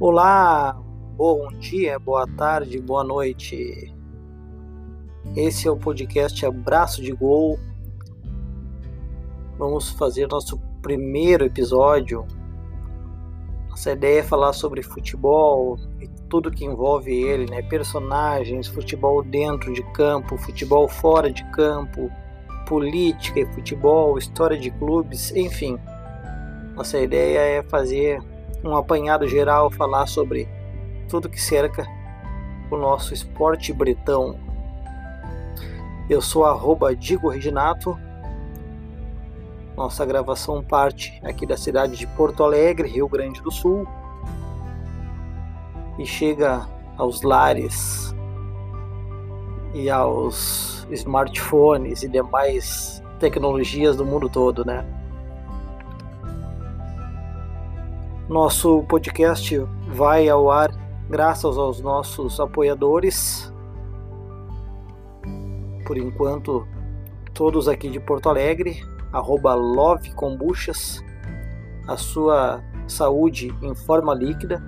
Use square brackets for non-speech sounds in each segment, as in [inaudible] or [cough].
Olá, bom dia, boa tarde, boa noite. Esse é o podcast Abraço de Gol. Vamos fazer nosso primeiro episódio. Nossa ideia é falar sobre futebol e tudo que envolve ele, né? Personagens, futebol dentro de campo, futebol fora de campo, política e futebol, história de clubes, enfim. Nossa ideia é fazer um apanhado geral, falar sobre tudo que cerca o nosso esporte bretão. Eu sou arroba Digo Reginato. Nossa gravação parte aqui da cidade de Porto Alegre, Rio Grande do Sul, e chega aos lares e aos smartphones e demais tecnologias do mundo todo, né? Nosso podcast vai ao ar graças aos nossos apoiadores. Por enquanto, todos aqui de Porto Alegre, arroba Love Kombuchas, a sua saúde em forma líquida,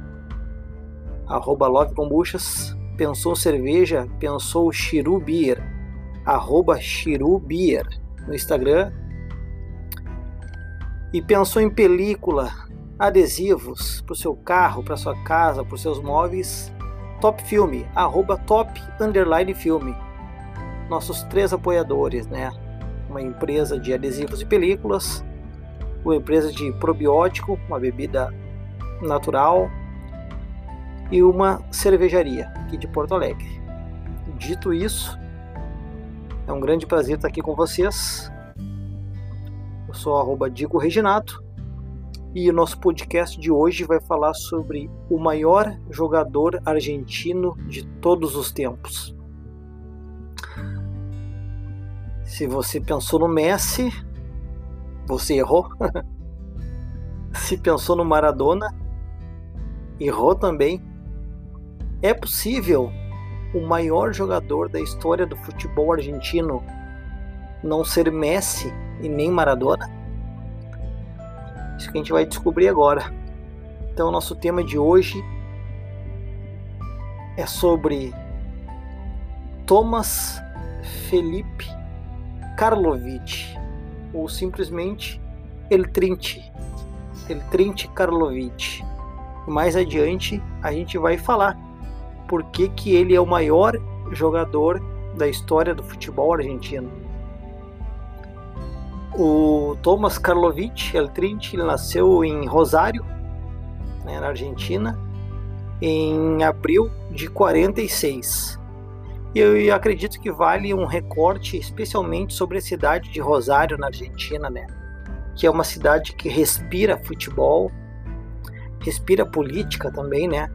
arroba Love Kombuchas, pensou cerveja, pensou Shiru Beer, arroba no Instagram, e pensou em película, adesivos para o seu carro, para sua casa, para os seus móveis, Top Filme, arroba top underline filme. Nossos três apoiadores, né? Uma empresa de adesivos e películas, uma empresa de probiótico, uma bebida natural e uma cervejaria aqui de Porto Alegre. Dito isso, é um grande prazer estar aqui com vocês. Eu sou arroba Digo Reginato e o nosso podcast de hoje vai falar sobre o maior jogador argentino de todos os tempos. Se você pensou no Messi, você errou. [laughs] Se pensou no Maradona, errou também. É possível o maior jogador da história do futebol argentino não ser Messi e nem Maradona? Isso que a gente vai descobrir agora. Então, nosso tema de hoje é sobre Thomas Felipe Karlovich, ou simplesmente El Trinti, El Trinti Karlovich. Mais adiante a gente vai falar por que, que ele é o maior jogador da história do futebol argentino. O Thomas Karlovich Eltrinch nasceu em Rosário, né, na Argentina, em abril de 46. E eu acredito que vale um recorte especialmente sobre a cidade de Rosário, na Argentina, né? Que é uma cidade que respira futebol, respira política também, né?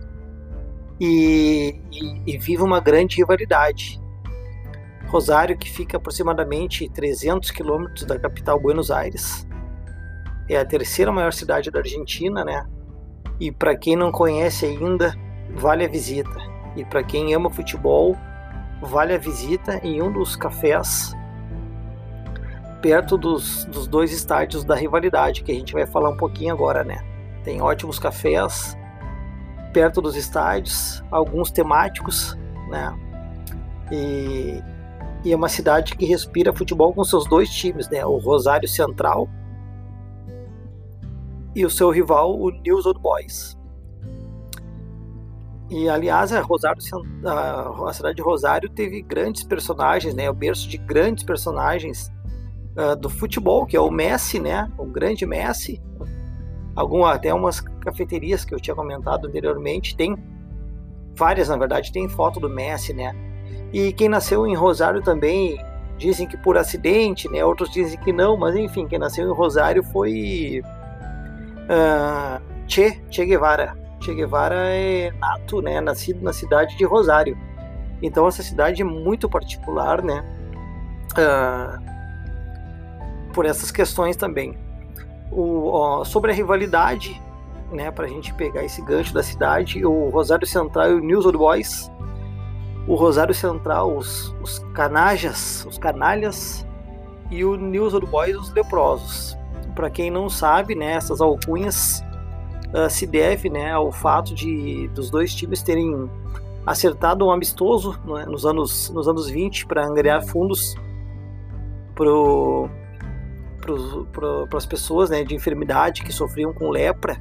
E, e, e vive uma grande rivalidade Rosário, que fica aproximadamente 300 quilômetros da capital Buenos Aires. É a terceira maior cidade da Argentina, né? E para quem não conhece ainda, vale a visita. E para quem ama futebol, vale a visita em um dos cafés perto dos, dos dois estádios da rivalidade, que a gente vai falar um pouquinho agora, né? Tem ótimos cafés perto dos estádios, alguns temáticos, né? E, e é uma cidade que respira futebol com seus dois times, né? O Rosário Central e o seu rival, o News Old Boys. E aliás, a, Rosário, a, cidade de Rosário teve grandes personagens, né? O berço de grandes personagens uh, do futebol, que é o Messi, né? O grande Messi. Algum, até umas cafeterias que eu tinha comentado anteriormente tem várias, na verdade, tem foto do Messi, né? E quem nasceu em Rosário também dizem que por acidente, né? Outros dizem que não, mas enfim, quem nasceu em Rosário foi uh, che, che Guevara. Che Guevara é nato, né? Nascido na cidade de Rosário. Então essa cidade é muito particular, né? Uh, por essas questões também. O, ó, sobre a rivalidade, né? Para a gente pegar esse gancho da cidade, o Rosário Central e o News Old Boys o Rosário Central, os, os canajas, os canalhas e o News Old Boys, os leprosos. para quem não sabe, né, essas alcunhas uh, se deve né, ao fato de dos dois times terem acertado um amistoso né, nos, anos, nos anos 20 para angariar fundos para as pessoas né, de enfermidade que sofriam com lepra.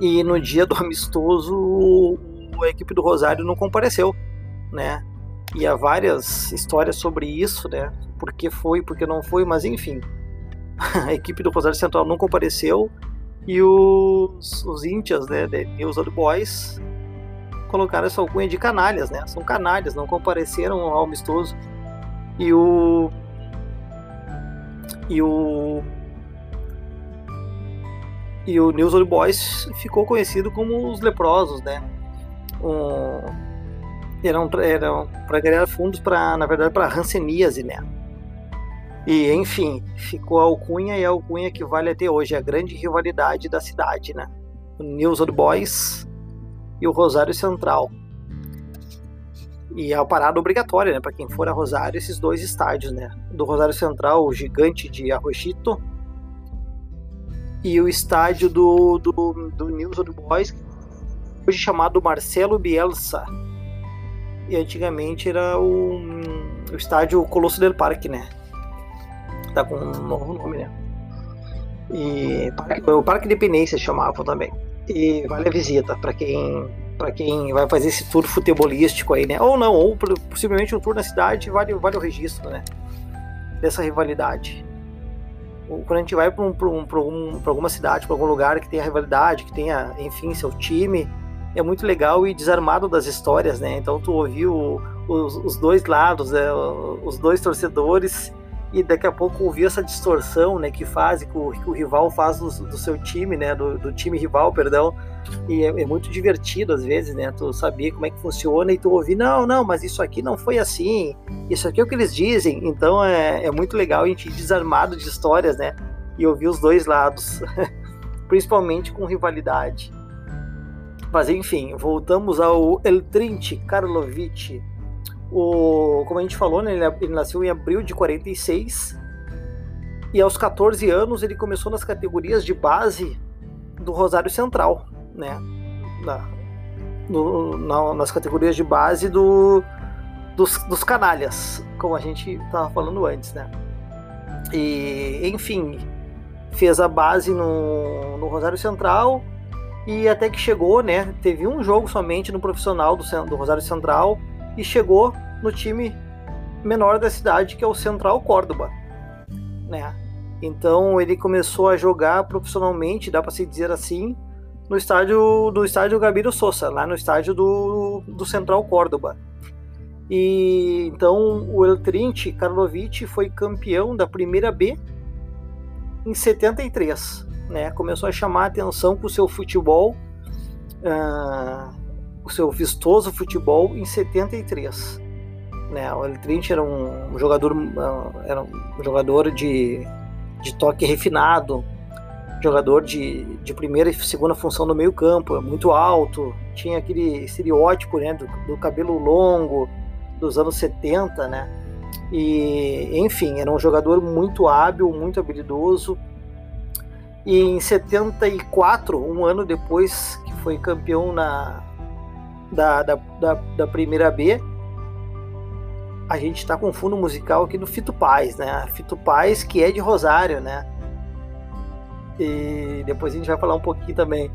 E no dia do [laughs] amistoso, a equipe do Rosário não compareceu, né? E há várias histórias sobre isso, né? Por que foi, por que não foi, mas enfim. [laughs] A equipe do Rosário Central não compareceu e os, os índias, né, de os Old Boys, colocaram essa alcunha de canalhas, né? São canalhas, não compareceram ao amistoso. E o. E o. E o News Old Boys ficou conhecido como os leprosos, né? Um, eram eram para ganhar fundos para, na verdade, para ranceníase, né? E, enfim, ficou a alcunha e a alcunha que vale até hoje, a grande rivalidade da cidade, né? O News Old Boys e o Rosário Central. E é a parada obrigatória, né? Para quem for a Rosário, esses dois estádios, né? Do Rosário Central, o gigante de Arrochito, e o estádio do, do, do News Old Boys, hoje chamado Marcelo Bielsa. E antigamente era o, o estádio Colosso del Parque, né? tá com um novo nome, né? E o Parque de Independência chamavam também. E vale a visita para quem para quem vai fazer esse tour futebolístico aí, né? Ou não, ou possivelmente um tour na cidade, vale, vale o registro, né? Dessa rivalidade. Quando a gente vai para um, um, um, alguma cidade, para algum lugar que tenha rivalidade, que tenha, enfim, seu time, é muito legal e desarmado das histórias, né? Então tu ouviu os, os dois lados, né? os dois torcedores e daqui a pouco ouvir essa distorção, né, que faz que o, que o rival faz do, do, seu time, né, do, do time rival, perdão, e é, é, muito divertido às vezes, né, tu saber como é que funciona e tu ouvir, não, não, mas isso aqui não foi assim, isso aqui é o que eles dizem, então é, é muito legal a gente ir desarmado de histórias, né, e ouvir os dois lados, [laughs] principalmente com rivalidade. Mas enfim, voltamos ao El Trinti Karlovic, o, como a gente falou, né, ele, ele nasceu em abril de 46 e aos 14 anos ele começou nas categorias de base do Rosário Central, né? Na, no, na, nas categorias de base do, dos, dos canalhas, como a gente estava falando antes, né? E, enfim, fez a base no, no Rosário Central e até que chegou, né? Teve um jogo somente no profissional do, do Rosário Central e chegou no time menor da cidade, que é o Central Córdoba, né? Então ele começou a jogar profissionalmente, dá para se dizer assim, no estádio do estádio Gabiro Sousa, lá no estádio do, do Central Córdoba. E então o El Karlovic foi campeão da primeira B em 73, né? Começou a chamar a atenção com o seu futebol, uh, o seu vistoso futebol em 73. Né? O Eltrint era um jogador, ah, era um jogador de, de toque refinado, jogador de, de primeira e segunda função no meio campo, muito alto, tinha aquele estereótipo né, do, do cabelo longo dos anos 70, né? E, enfim, era um jogador muito hábil, muito habilidoso. E em 74, um ano depois que foi campeão na, da, da, da, da primeira B, a gente está com fundo musical aqui do Fito Paz, né? Fito Paz, que é de Rosário, né? E depois a gente vai falar um pouquinho também.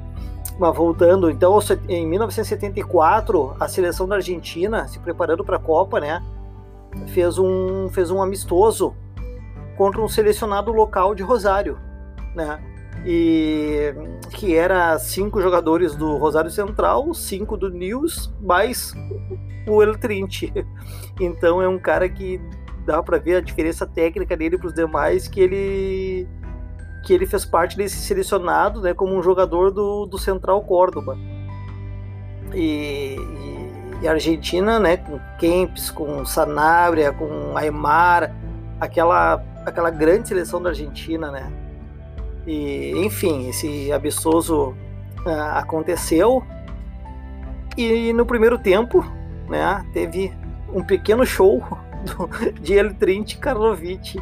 Mas voltando, então, em 1974, a seleção da Argentina, se preparando para a Copa, né? Fez um, fez um amistoso contra um selecionado local de Rosário, né? E que era cinco jogadores do Rosário Central, cinco do News, mais o El Trinche. [laughs] Então é um cara que dá para ver a diferença técnica dele para os demais, que ele que ele fez parte desse selecionado, né, como um jogador do, do Central Córdoba. E, e, e, Argentina, né, com Kempis, com Sanabria, com Aymar, aquela aquela grande seleção da Argentina, né? E enfim, esse absurdo uh, aconteceu. E no primeiro tempo, né, teve um pequeno show [laughs] do, de El Trinti Karlovic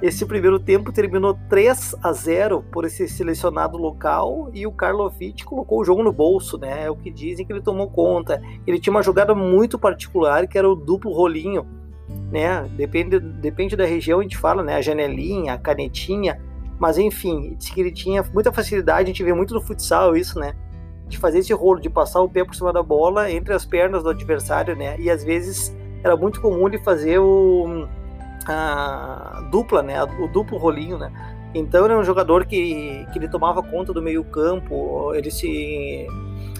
Esse primeiro tempo terminou 3 a 0 por esse selecionado local e o Karlovic colocou o jogo no bolso, né? É o que dizem que ele tomou conta. Ele tinha uma jogada muito particular que era o duplo rolinho, né? Depende, depende da região, a gente fala, né? A janelinha, a canetinha, mas enfim, disse que ele tinha muita facilidade, a gente vê muito no futsal isso, né? De fazer esse rolo, de passar o pé por cima da bola entre as pernas do adversário, né? E às vezes era muito comum ele fazer o a dupla, né? O duplo rolinho, né? Então ele é um jogador que, que ele tomava conta do meio campo, ele se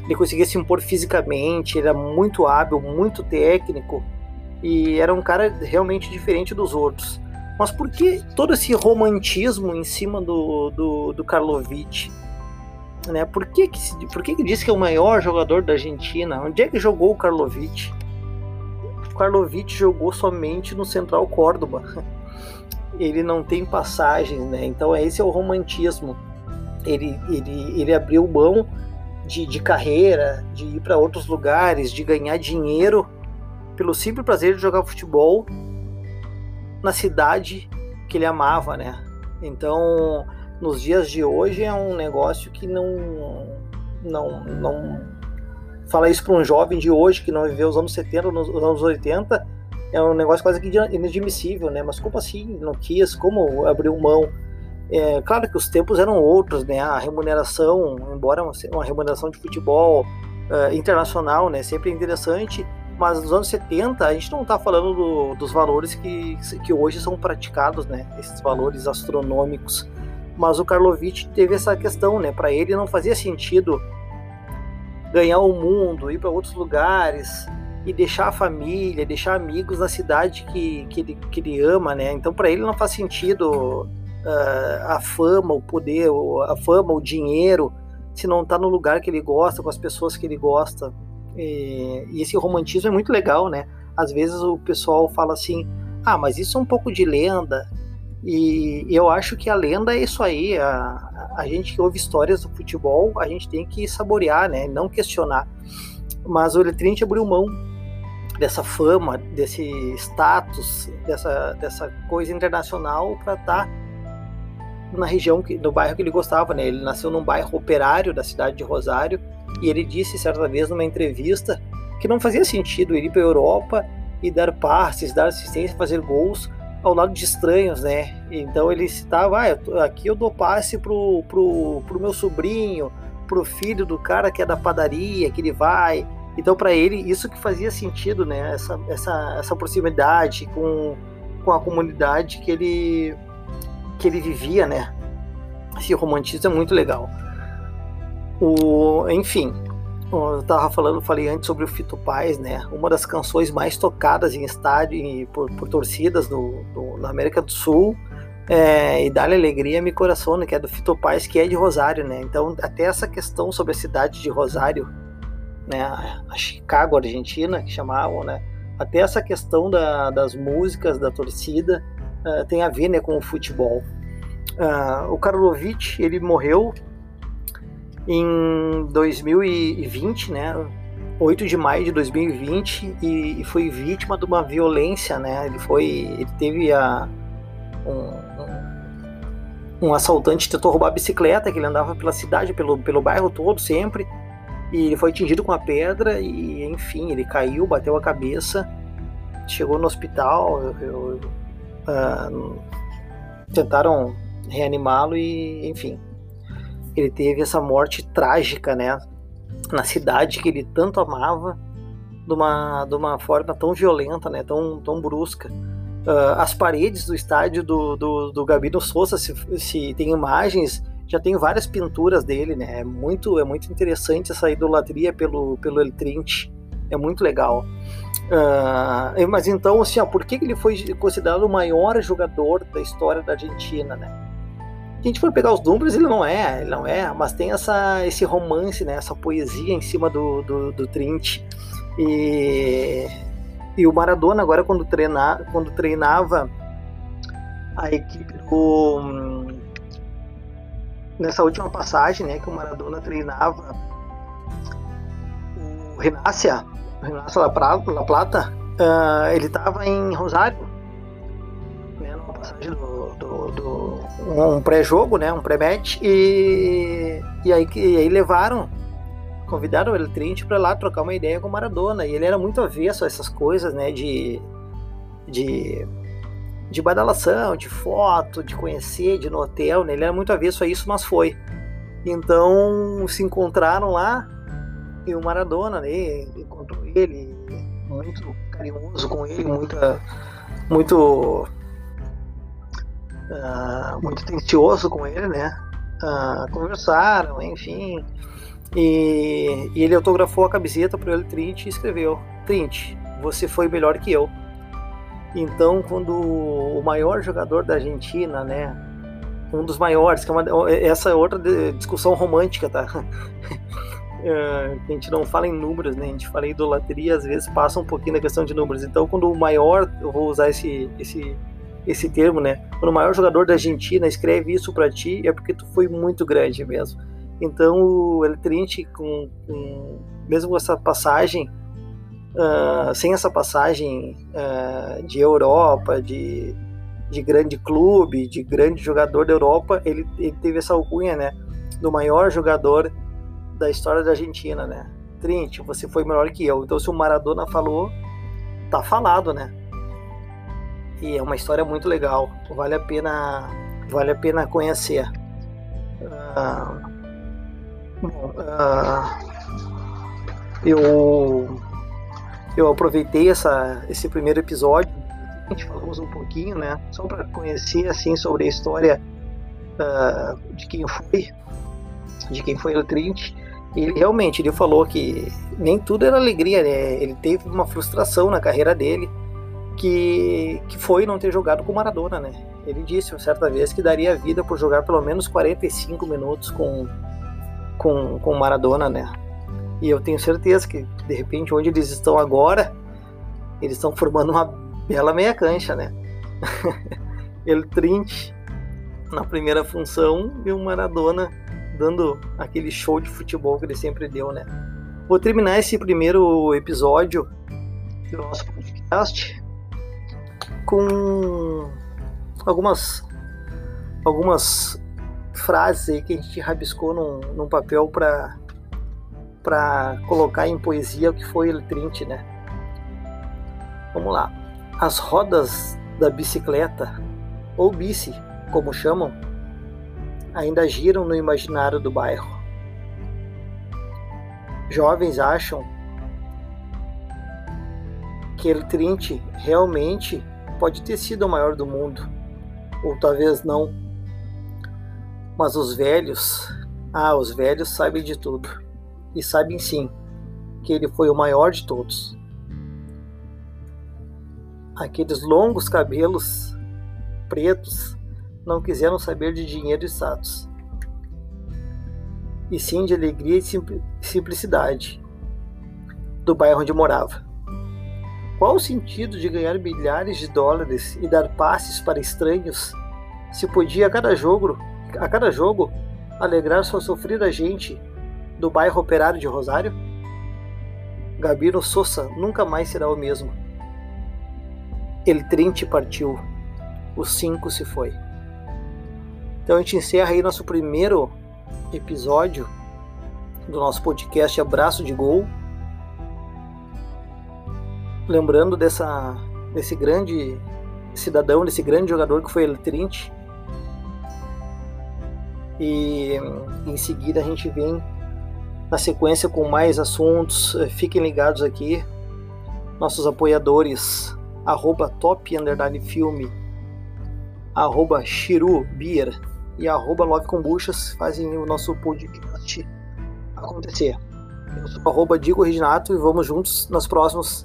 ele conseguia se impor fisicamente, ele era muito hábil, muito técnico e era um cara realmente diferente dos outros. Mas por que todo esse romantismo em cima do, do, do? Né? Por, que, que, por que, que diz que é o maior jogador da Argentina? Onde é que jogou o Karlovic? Karlovic jogou somente no Central Córdoba. [laughs] Ele não tem passagens, né? Então esse é o romantismo. Ele, ele, ele abriu mão de, de carreira, de ir para outros lugares, de ganhar dinheiro pelo simples prazer de jogar futebol na cidade que ele amava, né? Então, nos dias de hoje é um negócio que não não não falar isso para um jovem de hoje que não viveu os anos 70, nos anos 80, é um negócio quase que inadmissível, né? Mas como assim não quis? Como abriu mão? É, claro que os tempos eram outros, né? A remuneração, embora uma remuneração de futebol uh, internacional, né? Sempre interessante, mas nos anos 70 a gente não está falando do, dos valores que, que hoje são praticados, né? Esses valores astronômicos. Mas o Karlovic teve essa questão, né? Para ele não fazia sentido ganhar o mundo, ir para outros lugares e deixar a família, deixar amigos na cidade que, que, ele, que ele ama, né? Então para ele não faz sentido uh, a fama, o poder, a fama, o dinheiro, se não está no lugar que ele gosta, com as pessoas que ele gosta. E, e esse romantismo é muito legal, né? Às vezes o pessoal fala assim, ah, mas isso é um pouco de lenda, e eu acho que a lenda é isso aí. A, a gente que ouve histórias do futebol, a gente tem que saborear, né? Não questionar. Mas o Eletrinte abriu mão dessa fama, desse status, dessa, dessa coisa internacional para estar tá na região, que, no bairro que ele gostava, né? Ele nasceu num bairro operário da cidade de Rosário e ele disse certa vez numa entrevista que não fazia sentido ir para a Europa e dar passes, dar assistência, fazer gols ao lado de estranhos, né? Então ele citava, ah, aqui eu dou passe pro, pro, pro meu sobrinho, pro filho do cara que é da padaria, que ele vai. Então para ele isso que fazia sentido, né? Essa, essa, essa proximidade com, com a comunidade que ele que ele vivia, né? Esse romantismo é muito legal. O, enfim, eu tava falando, falei antes sobre o Fito Paz, né? Uma das canções mais tocadas em estádio e por, por torcidas no, no, na América do Sul é, e Dá-lhe Alegria Me Coração, né? que é do Fito Paz, que é de Rosário, né? Então, até essa questão sobre a cidade de Rosário, né? A Chicago, Argentina, que chamavam, né? Até essa questão da, das músicas, da torcida, uh, tem a ver né, com o futebol. Uh, o Karlovic, ele morreu em 2020, né? 8 de maio de 2020 e, foi vítima de uma violência, né? Ele foi, ele teve a um, um, assaltante tentou roubar a bicicleta que ele andava pela cidade, pelo, pelo bairro todo sempre e ele foi atingido com a pedra e enfim ele caiu, bateu a cabeça, chegou no hospital, eu, eu, uh, tentaram reanimá-lo e enfim ele teve essa morte trágica, né? Na cidade que ele tanto amava, de uma, de uma forma tão violenta, né? Tão, tão brusca. Uh, as paredes do estádio do, do, do Gabino Souza, se, se tem imagens, já tem várias pinturas dele, né? É muito, é muito interessante essa idolatria pelo, pelo El. É muito legal. Uh, mas então, assim, ó, por que ele foi considerado o maior jogador da história da Argentina, né? Se a gente for pegar os números, ele não é, ele não é, mas tem essa, esse romance, né, essa poesia em cima do, do, do Trint. E, e o Maradona, agora, quando, treina, quando treinava a equipe do. Nessa última passagem, né, que o Maradona treinava o Renácia, o Renácia La Plata, uh, ele estava em Rosário do, do, do um pré-jogo, né, um pré-match e, e aí e aí levaram convidaram o El Trinity para lá trocar uma ideia com o Maradona e ele era muito avesso a essas coisas, né, de de de badalação, de foto, de conhecer, de ir no hotel, né? Ele era muito avesso a isso, mas foi. Então se encontraram lá e o Maradona, né? Encontrou ele, muito carinhoso com ele, muita, muito, uh, muito atencioso com ele, né? Uh, conversaram, enfim. E, e, ele autografou a camiseta para ele, Trint, e escreveu: Trint, você foi melhor que eu. Então, quando o maior jogador da Argentina, né, um dos maiores, que é uma, essa é outra discussão romântica, tá? É, [laughs] a gente não fala em números, né? A gente fala em idolatria, às vezes passa um pouquinho da questão de números. Então, quando o maior, eu vou usar esse, esse, esse termo, né? Quando o maior jogador da Argentina escreve isso para ti, é porque tu foi muito grande mesmo. Então, o El com, com, mesmo com essa passagem, uh, sem essa passagem uh, de Europa, de, de grande clube, de grande jogador da Europa, ele, ele teve essa alcunha, né? Do maior jogador da história da Argentina, né? Trinity, você foi melhor que eu. Então, se o Maradona falou, tá falado, né? E é uma história muito legal. Vale a pena, vale a pena conhecer. Uh, uh, eu eu aproveitei essa, esse primeiro episódio, a gente falou um pouquinho, né? Só para conhecer assim sobre a história uh, de quem foi, de quem foi o Trinity. Ele realmente ele falou que nem tudo era alegria, né? Ele teve uma frustração na carreira dele que, que foi não ter jogado com Maradona, né? Ele disse certa vez que daria vida por jogar pelo menos 45 minutos com com, com Maradona, né? E eu tenho certeza que de repente onde eles estão agora, eles estão formando uma bela meia cancha, né? [laughs] Ele Trint na primeira função e o Maradona dando aquele show de futebol que ele sempre deu, né? Vou terminar esse primeiro episódio do nosso podcast com algumas algumas frases aí que a gente rabiscou num, num papel para para colocar em poesia o que foi o Trint, né? Vamos lá. As rodas da bicicleta ou bici, como chamam, ainda giram no imaginário do bairro. Jovens acham que El Trinche realmente pode ter sido o maior do mundo, ou talvez não. Mas os velhos, ah, os velhos sabem de tudo, e sabem sim que ele foi o maior de todos. Aqueles longos cabelos pretos não quiseram saber de dinheiro e status, e sim de alegria e simplicidade do bairro onde morava. Qual o sentido de ganhar milhares de dólares e dar passes para estranhos se podia a cada jogo, a cada jogo alegrar sua sofrida gente do bairro operário de Rosário? Gabino Sousa nunca mais será o mesmo. El Trinte partiu, os cinco se foi. Então a gente encerra aí nosso primeiro episódio do nosso podcast Abraço de Gol. Lembrando dessa, desse grande cidadão, desse grande jogador que foi El Trint. E em seguida a gente vem na sequência com mais assuntos. Fiquem ligados aqui. Nossos apoiadores, arroba top underline filme, arroba Shiru Beer e arroba Love Kombuchas fazem o nosso podcast acontecer. Eu sou arroba Digo Reginato e vamos juntos nos próximos